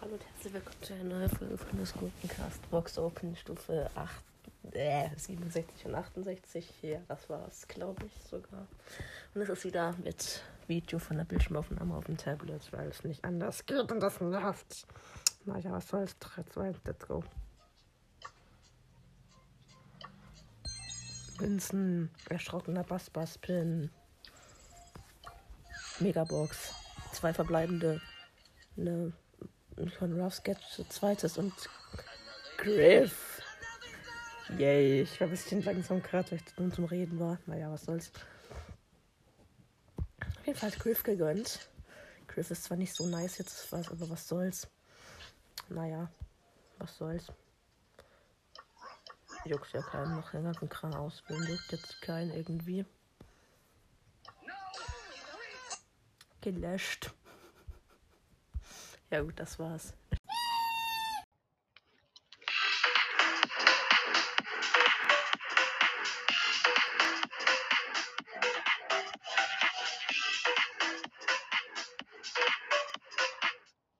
Hallo und herzlich willkommen zu einer neuen Folge von der Gurkencast Box Open Stufe 8, äh, 67 und 68. Ja, das war's, glaube ich sogar. Und es ist wieder mit Video von der Bildschirmaufnahme auf dem Tablet, weil es nicht anders geht und das nervt. Naja, was soll's? 3, 2, let's go. Münzen, erschrockener Bass-Bass-Pin. Megabox, zwei verbleibende, eine von Rough Sketch zweites und Griff. Yay, ich war ein bisschen langsam gerade, weil ich nun zum Reden war. Naja, was soll's. Auf jeden Fall hat Griff gegönnt. Griff ist zwar nicht so nice jetzt, was, aber was soll's. Naja, was soll's. Juckt ja keinen noch den ganzen Kran auswählen, juckt jetzt keinen irgendwie. Gelöscht. Ja gut, das war's.